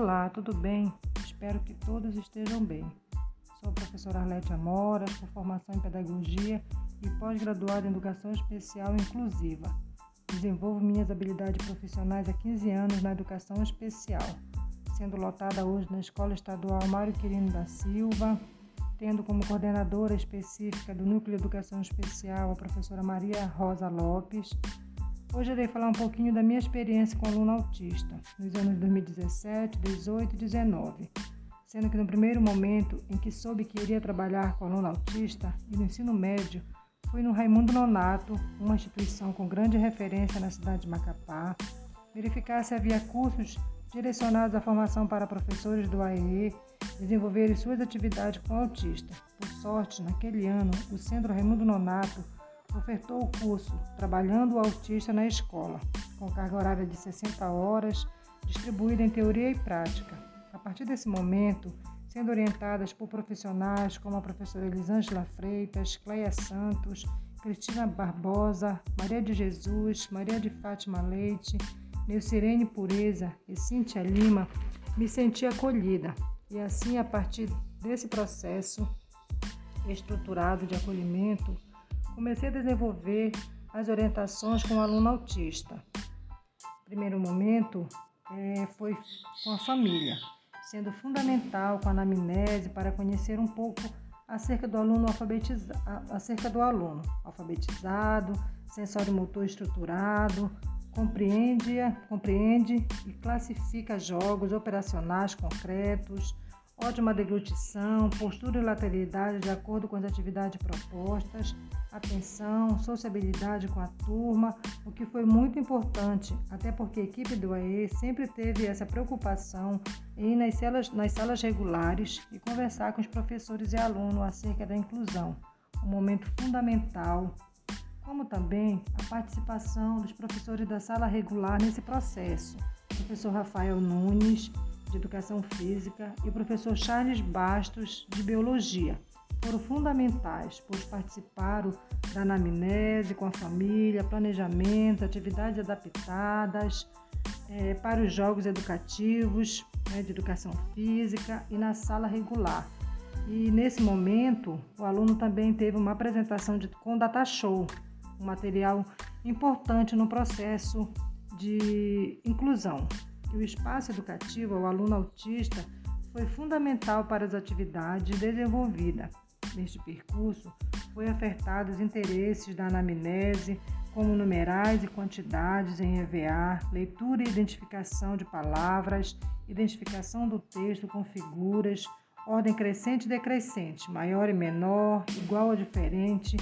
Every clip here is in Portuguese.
Olá, tudo bem? Espero que todos estejam bem. Sou a professora Arlete Amora, com formação em Pedagogia e pós-graduada em Educação Especial Inclusiva. Desenvolvo minhas habilidades profissionais há 15 anos na Educação Especial, sendo lotada hoje na Escola Estadual Mário Quirino da Silva, tendo como coordenadora específica do Núcleo de Educação Especial a professora Maria Rosa Lopes, Hoje irei falar um pouquinho da minha experiência com aluno autista nos anos 2017, 18 e 19, sendo que no primeiro momento em que soube que iria trabalhar com aluno autista e no ensino médio, fui no Raimundo Nonato, uma instituição com grande referência na cidade de Macapá, verificar se havia cursos direcionados à formação para professores do AEE desenvolverem suas atividades com autista. Por sorte, naquele ano, o Centro Raimundo Nonato ofertou o curso Trabalhando o Autista na Escola, com carga horária de 60 horas, distribuída em teoria e prática. A partir desse momento, sendo orientadas por profissionais como a professora Elisângela Freitas, Cleia Santos, Cristina Barbosa, Maria de Jesus, Maria de Fátima Leite, Neucirene Pureza e Cíntia Lima, me senti acolhida. E assim, a partir desse processo estruturado de acolhimento, comecei a desenvolver as orientações com o aluno autista. primeiro momento é, foi com a família, sendo fundamental com a anamnese para conhecer um pouco acerca do aluno alfabetizado, acerca do aluno alfabetizado, sensório motor estruturado, compreende, compreende e classifica jogos operacionais concretos, ótima deglutição, postura e lateralidade de acordo com as atividades propostas, atenção, sociabilidade com a turma, o que foi muito importante, até porque a equipe do AE sempre teve essa preocupação em ir nas salas, nas salas regulares e conversar com os professores e alunos acerca da inclusão, um momento fundamental, como também a participação dos professores da sala regular nesse processo. Professor Rafael Nunes, de Educação Física, e o professor Charles Bastos, de Biologia foram fundamentais, pois participaram da anamnese com a família, planejamento, atividades adaptadas é, para os jogos educativos né, de educação física e na sala regular. E nesse momento, o aluno também teve uma apresentação de, com data show, um material importante no processo de inclusão. E o espaço educativo ao aluno autista foi fundamental para as atividades desenvolvidas. Neste percurso, foi afetado os interesses da anamnese, como numerais e quantidades em EVA, leitura e identificação de palavras, identificação do texto com figuras, ordem crescente e decrescente, maior e menor, igual ou diferente,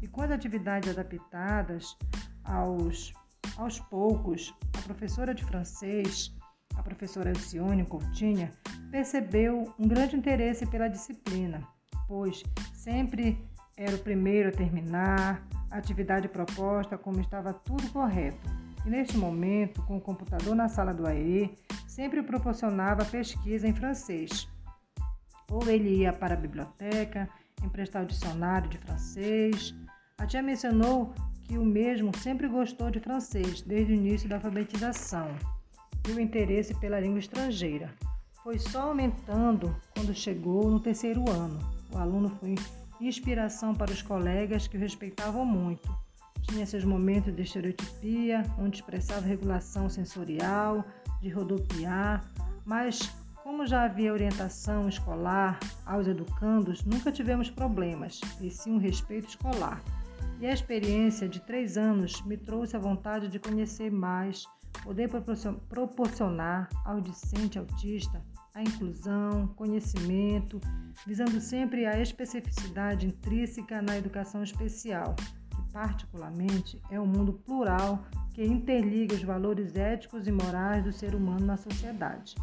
e as atividades adaptadas aos, aos poucos, a professora de francês, a professora Alcione Coutinha, percebeu um grande interesse pela disciplina pois sempre era o primeiro a terminar, a atividade proposta como estava tudo correto. E neste momento, com o computador na sala do AE, sempre proporcionava pesquisa em francês. Ou ele ia para a biblioteca, emprestar o dicionário de francês. A tia mencionou que o mesmo sempre gostou de francês desde o início da alfabetização e o interesse pela língua estrangeira. Foi só aumentando quando chegou no terceiro ano. O aluno foi inspiração para os colegas que o respeitavam muito. Tinha seus momentos de estereotipia, onde expressava regulação sensorial, de rodopiar, mas como já havia orientação escolar aos educandos, nunca tivemos problemas, e sim um respeito escolar. E a experiência de três anos me trouxe a vontade de conhecer mais, poder proporcionar ao discente autista a inclusão, conhecimento, visando sempre a especificidade intrínseca na educação especial, que particularmente é um mundo plural que interliga os valores éticos e morais do ser humano na sociedade.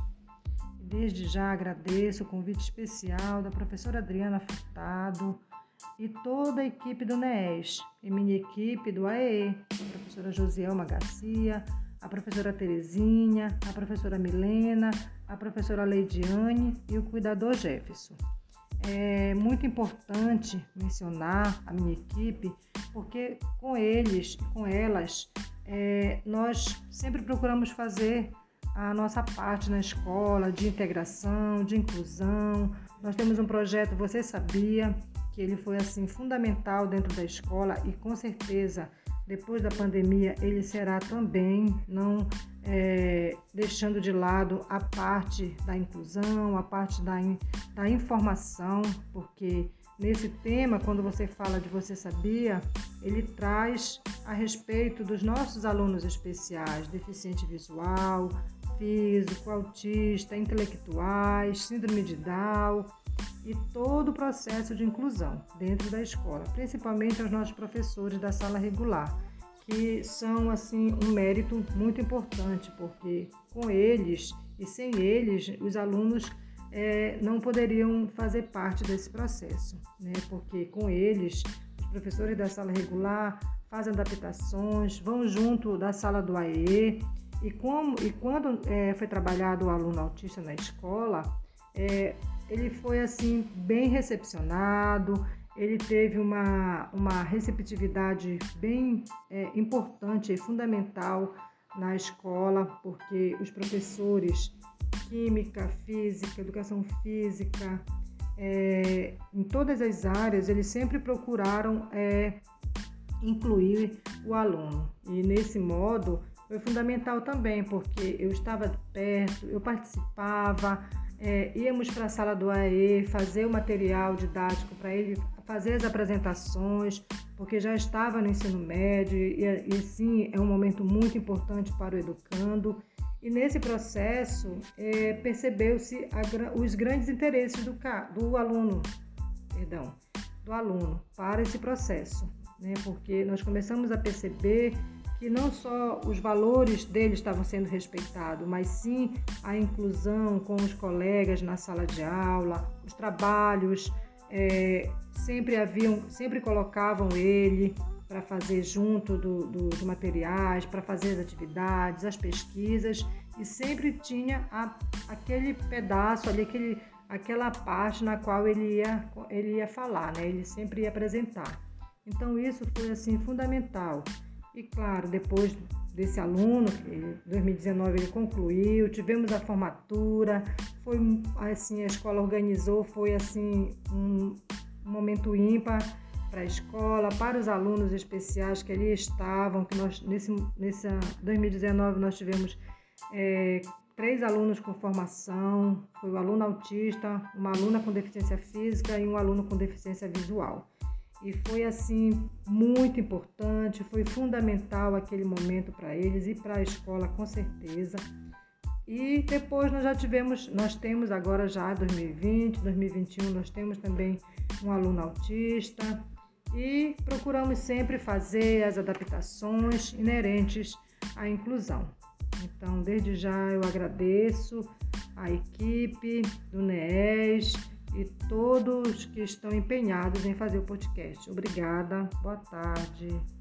Desde já agradeço o convite especial da professora Adriana Furtado e toda a equipe do NEES e minha equipe do AEE, a professora Josielma Garcia, a professora Terezinha, a professora Milena, a professora Leidiane e o cuidador Jefferson. É muito importante mencionar a minha equipe, porque com eles com elas é, nós sempre procuramos fazer a nossa parte na escola de integração, de inclusão. Nós temos um projeto Você Sabia, que ele foi assim fundamental dentro da escola e com certeza depois da pandemia ele será também, não é, deixando de lado a parte da inclusão, a parte da, da informação, porque nesse tema, quando você fala de Você Sabia, ele traz a respeito dos nossos alunos especiais, deficiente visual, físico, autista, intelectuais, síndrome de Down e todo o processo de inclusão dentro da escola, principalmente aos nossos professores da sala regular, que são assim um mérito muito importante, porque com eles e sem eles os alunos é, não poderiam fazer parte desse processo, né? porque com eles, os professores da sala regular fazem adaptações, vão junto da sala do AE, e, como, e quando é, foi trabalhado o aluno autista na escola, é, ele foi assim bem recepcionado, ele teve uma, uma receptividade bem é, importante e fundamental na escola, porque os professores química, física, educação física, é, em todas as áreas, eles sempre procuraram é, incluir o aluno. E nesse modo foi fundamental também, porque eu estava perto, eu participava, é, íamos para a sala do AE fazer o material didático para ele fazer as apresentações, porque já estava no ensino médio e, e sim é um momento muito importante para o educando. E nesse processo é, percebeu-se os grandes interesses do, do aluno, perdão, do aluno para esse processo, né? Porque nós começamos a perceber que não só os valores dele estavam sendo respeitados, mas sim a inclusão com os colegas na sala de aula, os trabalhos é, sempre haviam, sempre colocavam ele para fazer junto do, do, dos materiais, para fazer as atividades, as pesquisas, e sempre tinha a, aquele pedaço ali, aquele, aquela parte na qual ele ia, ele ia falar, né? ele sempre ia apresentar. Então isso foi assim fundamental. E claro, depois desse aluno, que em 2019 ele concluiu, tivemos a formatura, foi assim, a escola organizou, foi assim um, momento ímpar para a escola, para os alunos especiais que ali estavam, que nós nesse, nesse 2019 nós tivemos é, três alunos com formação, foi o aluno autista, uma aluna com deficiência física e um aluno com deficiência visual. E foi assim muito importante, foi fundamental aquele momento para eles e para a escola com certeza. E depois nós já tivemos, nós temos agora já 2020, 2021, nós temos também um aluno autista, e procuramos sempre fazer as adaptações inerentes à inclusão. Então, desde já eu agradeço a equipe do NEES e todos que estão empenhados em fazer o podcast. Obrigada, boa tarde.